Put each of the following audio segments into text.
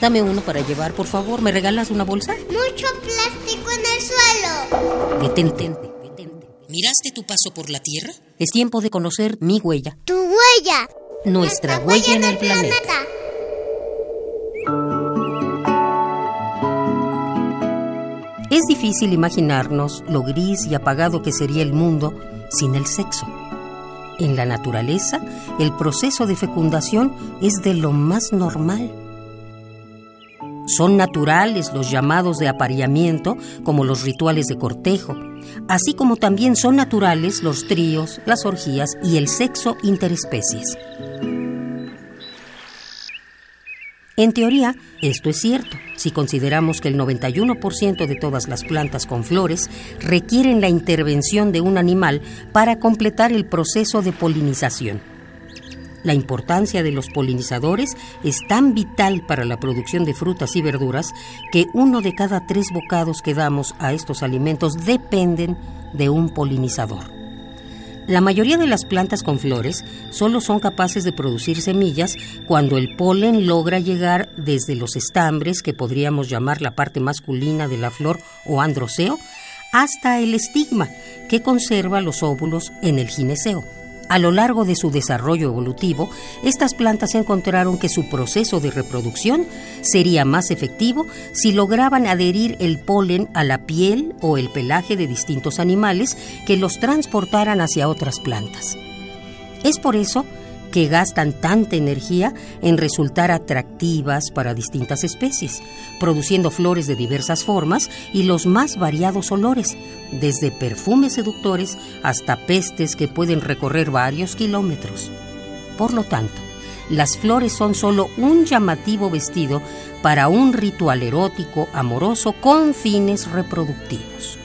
Dame uno para llevar, por favor. ¿Me regalas una bolsa? Mucho plástico en el suelo. Detente. detente. ¿Miraste tu paso por la Tierra? Es tiempo de conocer mi huella. Tu huella. Nuestra huella en el planeta. Es difícil imaginarnos lo gris y apagado que sería el mundo sin el sexo. En la naturaleza, el proceso de fecundación es de lo más normal. Son naturales los llamados de apareamiento, como los rituales de cortejo, así como también son naturales los tríos, las orgías y el sexo interespecies. En teoría, esto es cierto, si consideramos que el 91% de todas las plantas con flores requieren la intervención de un animal para completar el proceso de polinización. La importancia de los polinizadores es tan vital para la producción de frutas y verduras que uno de cada tres bocados que damos a estos alimentos dependen de un polinizador. La mayoría de las plantas con flores solo son capaces de producir semillas cuando el polen logra llegar desde los estambres, que podríamos llamar la parte masculina de la flor o androceo, hasta el estigma, que conserva los óvulos en el gineceo. A lo largo de su desarrollo evolutivo, estas plantas encontraron que su proceso de reproducción sería más efectivo si lograban adherir el polen a la piel o el pelaje de distintos animales que los transportaran hacia otras plantas. Es por eso que gastan tanta energía en resultar atractivas para distintas especies, produciendo flores de diversas formas y los más variados olores, desde perfumes seductores hasta pestes que pueden recorrer varios kilómetros. Por lo tanto, las flores son solo un llamativo vestido para un ritual erótico amoroso con fines reproductivos.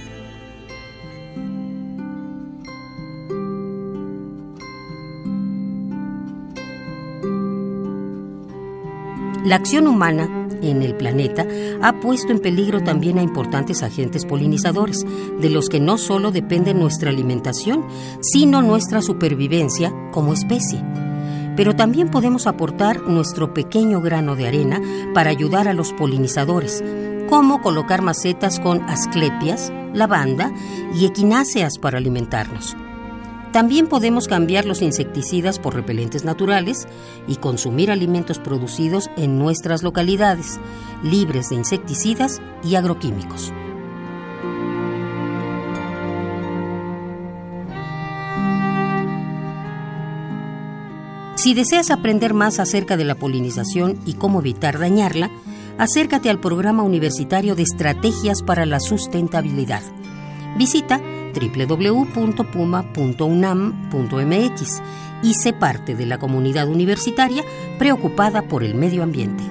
La acción humana en el planeta ha puesto en peligro también a importantes agentes polinizadores, de los que no solo depende nuestra alimentación, sino nuestra supervivencia como especie. Pero también podemos aportar nuestro pequeño grano de arena para ayudar a los polinizadores, como colocar macetas con asclepias, lavanda y equináceas para alimentarnos. También podemos cambiar los insecticidas por repelentes naturales y consumir alimentos producidos en nuestras localidades, libres de insecticidas y agroquímicos. Si deseas aprender más acerca de la polinización y cómo evitar dañarla, acércate al programa universitario de Estrategias para la Sustentabilidad. Visita www.puma.unam.mx y sé parte de la comunidad universitaria preocupada por el medio ambiente.